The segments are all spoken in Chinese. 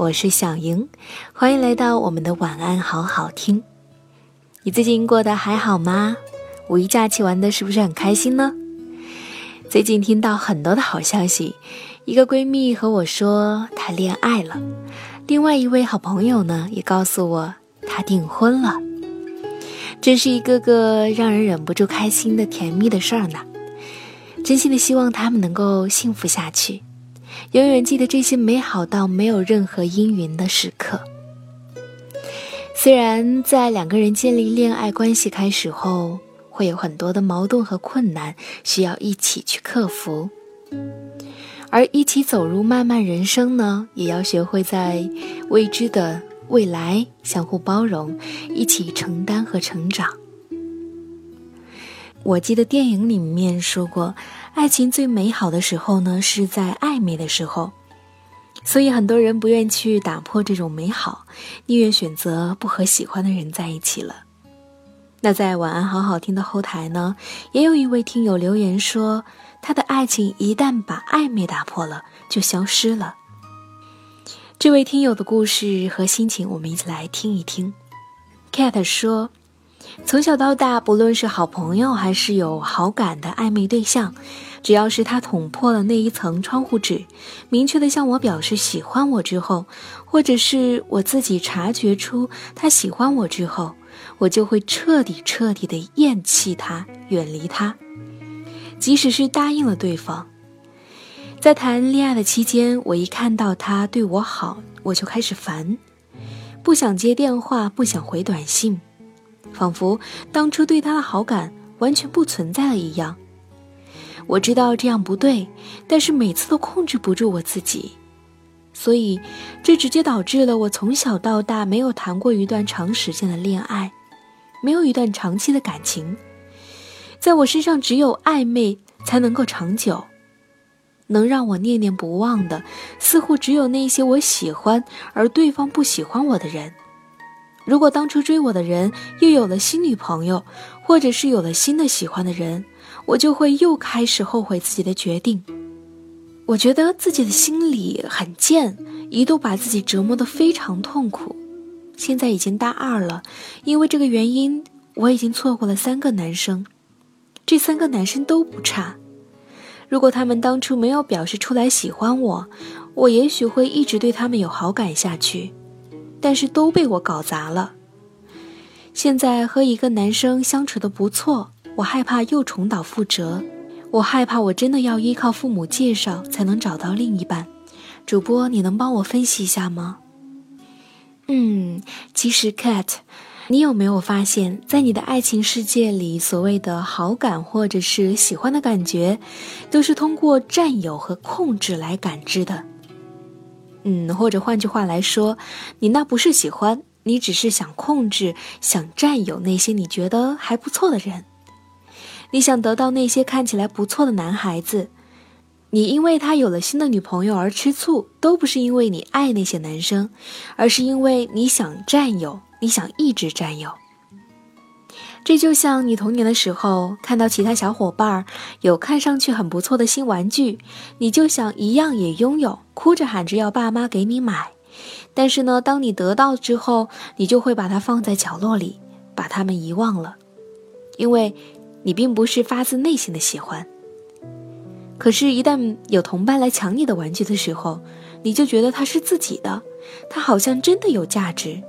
我是小莹，欢迎来到我们的晚安好好听。你最近过得还好吗？五一假期玩的是不是很开心呢？最近听到很多的好消息，一个闺蜜和我说她恋爱了，另外一位好朋友呢也告诉我她订婚了，真是一个个让人忍不住开心的甜蜜的事儿呢。真心的希望他们能够幸福下去。永远记得这些美好到没有任何阴云的时刻。虽然在两个人建立恋爱关系开始后，会有很多的矛盾和困难需要一起去克服，而一起走入漫漫人生呢，也要学会在未知的未来相互包容，一起承担和成长。我记得电影里面说过。爱情最美好的时候呢，是在暧昧的时候，所以很多人不愿去打破这种美好，宁愿选择不和喜欢的人在一起了。那在晚安好好听的后台呢，也有一位听友留言说，他的爱情一旦把暧昧打破了，就消失了。这位听友的故事和心情，我们一起来听一听。Cat 说。从小到大，不论是好朋友还是有好感的暧昧对象，只要是他捅破了那一层窗户纸，明确的向我表示喜欢我之后，或者是我自己察觉出他喜欢我之后，我就会彻底彻底的厌弃他，远离他。即使是答应了对方，在谈恋爱的期间，我一看到他对我好，我就开始烦，不想接电话，不想回短信。仿佛当初对他的好感完全不存在了一样。我知道这样不对，但是每次都控制不住我自己，所以这直接导致了我从小到大没有谈过一段长时间的恋爱，没有一段长期的感情。在我身上，只有暧昧才能够长久，能让我念念不忘的，似乎只有那些我喜欢而对方不喜欢我的人。如果当初追我的人又有了新女朋友，或者是有了新的喜欢的人，我就会又开始后悔自己的决定。我觉得自己的心里很贱，一度把自己折磨得非常痛苦。现在已经大二了，因为这个原因，我已经错过了三个男生，这三个男生都不差。如果他们当初没有表示出来喜欢我，我也许会一直对他们有好感下去。但是都被我搞砸了。现在和一个男生相处的不错，我害怕又重蹈覆辙，我害怕我真的要依靠父母介绍才能找到另一半。主播，你能帮我分析一下吗？嗯，其实 Cat，你有没有发现，在你的爱情世界里，所谓的好感或者是喜欢的感觉，都是通过占有和控制来感知的。嗯，或者换句话来说，你那不是喜欢，你只是想控制、想占有那些你觉得还不错的人。你想得到那些看起来不错的男孩子，你因为他有了新的女朋友而吃醋，都不是因为你爱那些男生，而是因为你想占有，你想一直占有。这就像你童年的时候看到其他小伙伴有看上去很不错的新玩具，你就想一样也拥有，哭着喊着要爸妈给你买。但是呢，当你得到之后，你就会把它放在角落里，把它们遗忘了，因为你并不是发自内心的喜欢。可是，一旦有同伴来抢你的玩具的时候，你就觉得它是自己的，它好像真的有价值，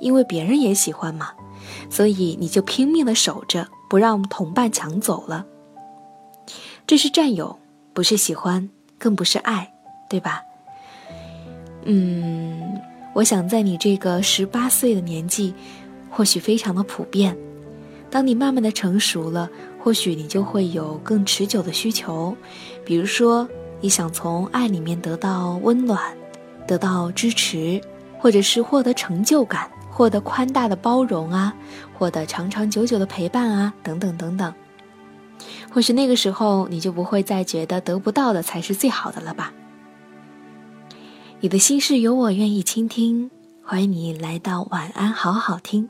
因为别人也喜欢嘛。所以你就拼命的守着，不让同伴抢走了。这是占有，不是喜欢，更不是爱，对吧？嗯，我想在你这个十八岁的年纪，或许非常的普遍。当你慢慢的成熟了，或许你就会有更持久的需求，比如说你想从爱里面得到温暖，得到支持，或者是获得成就感。获得宽大的包容啊，获得长长久久的陪伴啊，等等等等。或许那个时候你就不会再觉得得不到的才是最好的了吧？你的心事有我愿意倾听，欢迎你来到晚安好好听。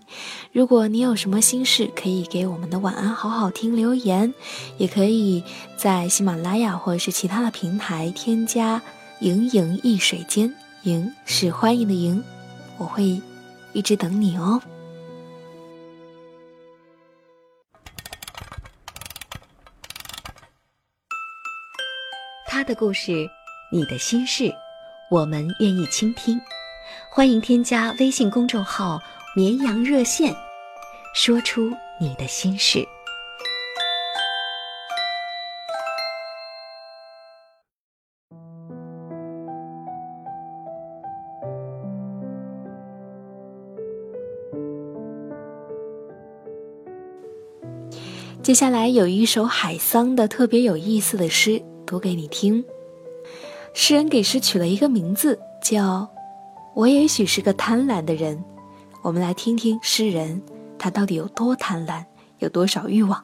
如果你有什么心事，可以给我们的晚安好好听留言，也可以在喜马拉雅或者是其他的平台添加“盈盈一水间”，盈是欢迎的盈，我会一直等你哦。他的故事，你的心事，我们愿意倾听。欢迎添加微信公众号“绵羊热线”，说出你的心事。接下来有一首海桑的特别有意思的诗。读给你听。诗人给诗取了一个名字，叫“我也许是个贪婪的人”。我们来听听诗人他到底有多贪婪，有多少欲望。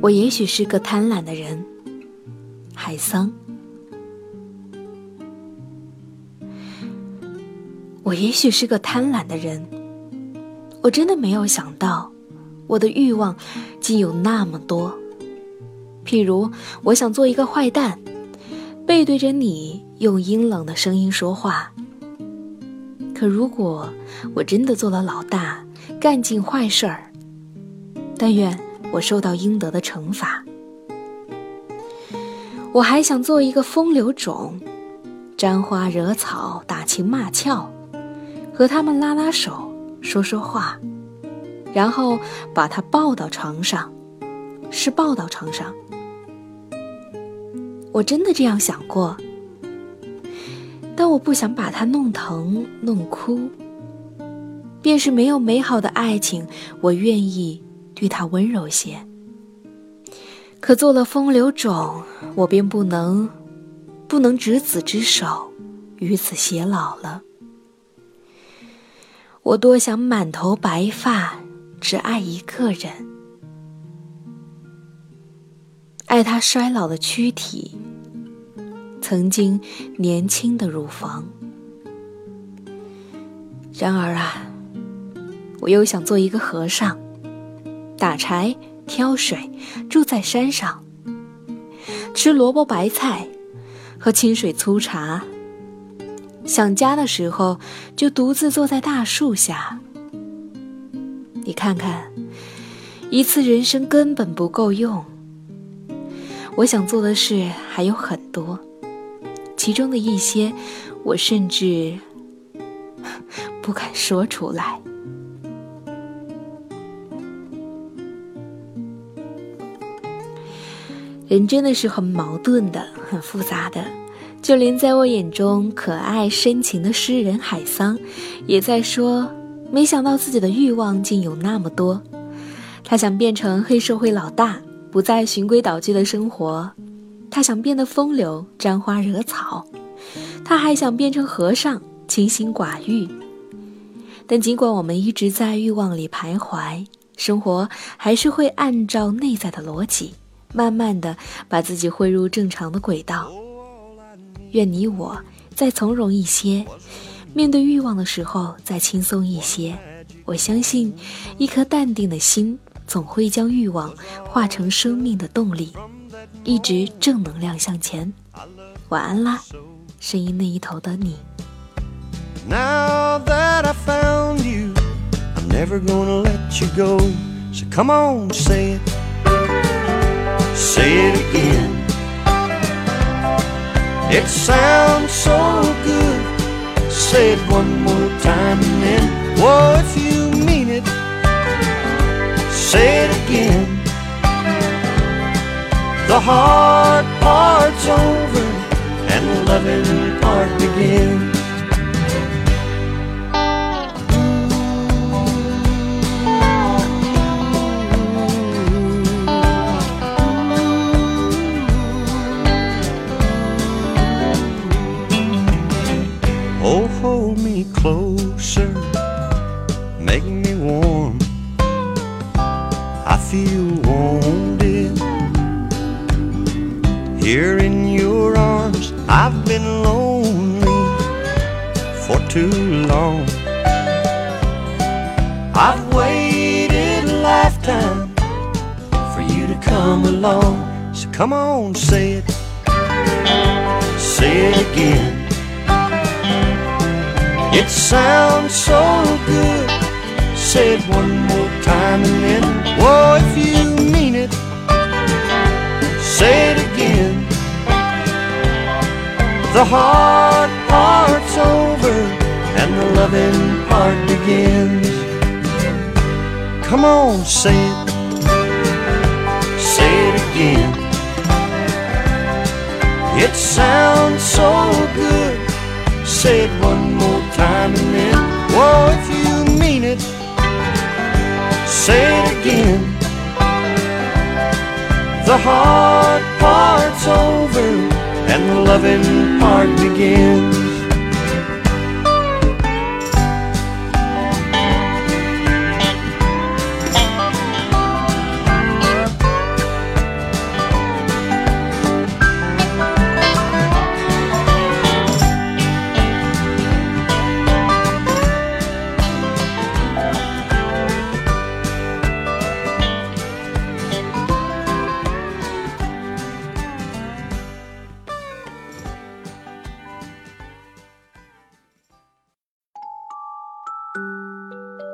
我也许是个贪婪的人，海桑。我也许是个贪婪的人，我真的没有想到，我的欲望竟有那么多。譬如，我想做一个坏蛋，背对着你用阴冷的声音说话。可如果我真的做了老大，干尽坏事儿，但愿我受到应得的惩罚。我还想做一个风流种，沾花惹草，打情骂俏。和他们拉拉手，说说话，然后把他抱到床上，是抱到床上。我真的这样想过，但我不想把他弄疼弄哭。便是没有美好的爱情，我愿意对他温柔些。可做了风流种，我便不能，不能执子之手，与子偕老了。我多想满头白发，只爱一个人，爱他衰老的躯体，曾经年轻的乳房。然而啊，我又想做一个和尚，打柴、挑水，住在山上，吃萝卜白菜，喝清水粗茶。想家的时候，就独自坐在大树下。你看看，一次人生根本不够用。我想做的事还有很多，其中的一些，我甚至 不敢说出来。人真的是很矛盾的，很复杂的。就连在我眼中可爱深情的诗人海桑，也在说：没想到自己的欲望竟有那么多。他想变成黑社会老大，不再循规蹈矩的生活；他想变得风流，沾花惹草；他还想变成和尚，清心寡欲。但尽管我们一直在欲望里徘徊，生活还是会按照内在的逻辑，慢慢的把自己汇入正常的轨道。愿你我再从容一些，面对欲望的时候再轻松一些。我相信，一颗淡定的心总会将欲望化成生命的动力，一直正能量向前。晚安啦，声音那一头的你。It sounds so good. Say it one more time and then, whoa, if you mean it, say it again. The hard part's over and the loving part begins. Oh, hold me closer, make me warm. I feel wanted here in your arms. I've been lonely for too long. I've waited a lifetime for you to come along. So come on, say it, say it again. It sounds so good. Say it one more time and then, whoa, if you mean it, say it again. The hard part's over and the loving part begins. Come on, say it, say it again. It sounds so good. Say it one more time and then, whoa, if you mean it, say it again. The hard part's over and the loving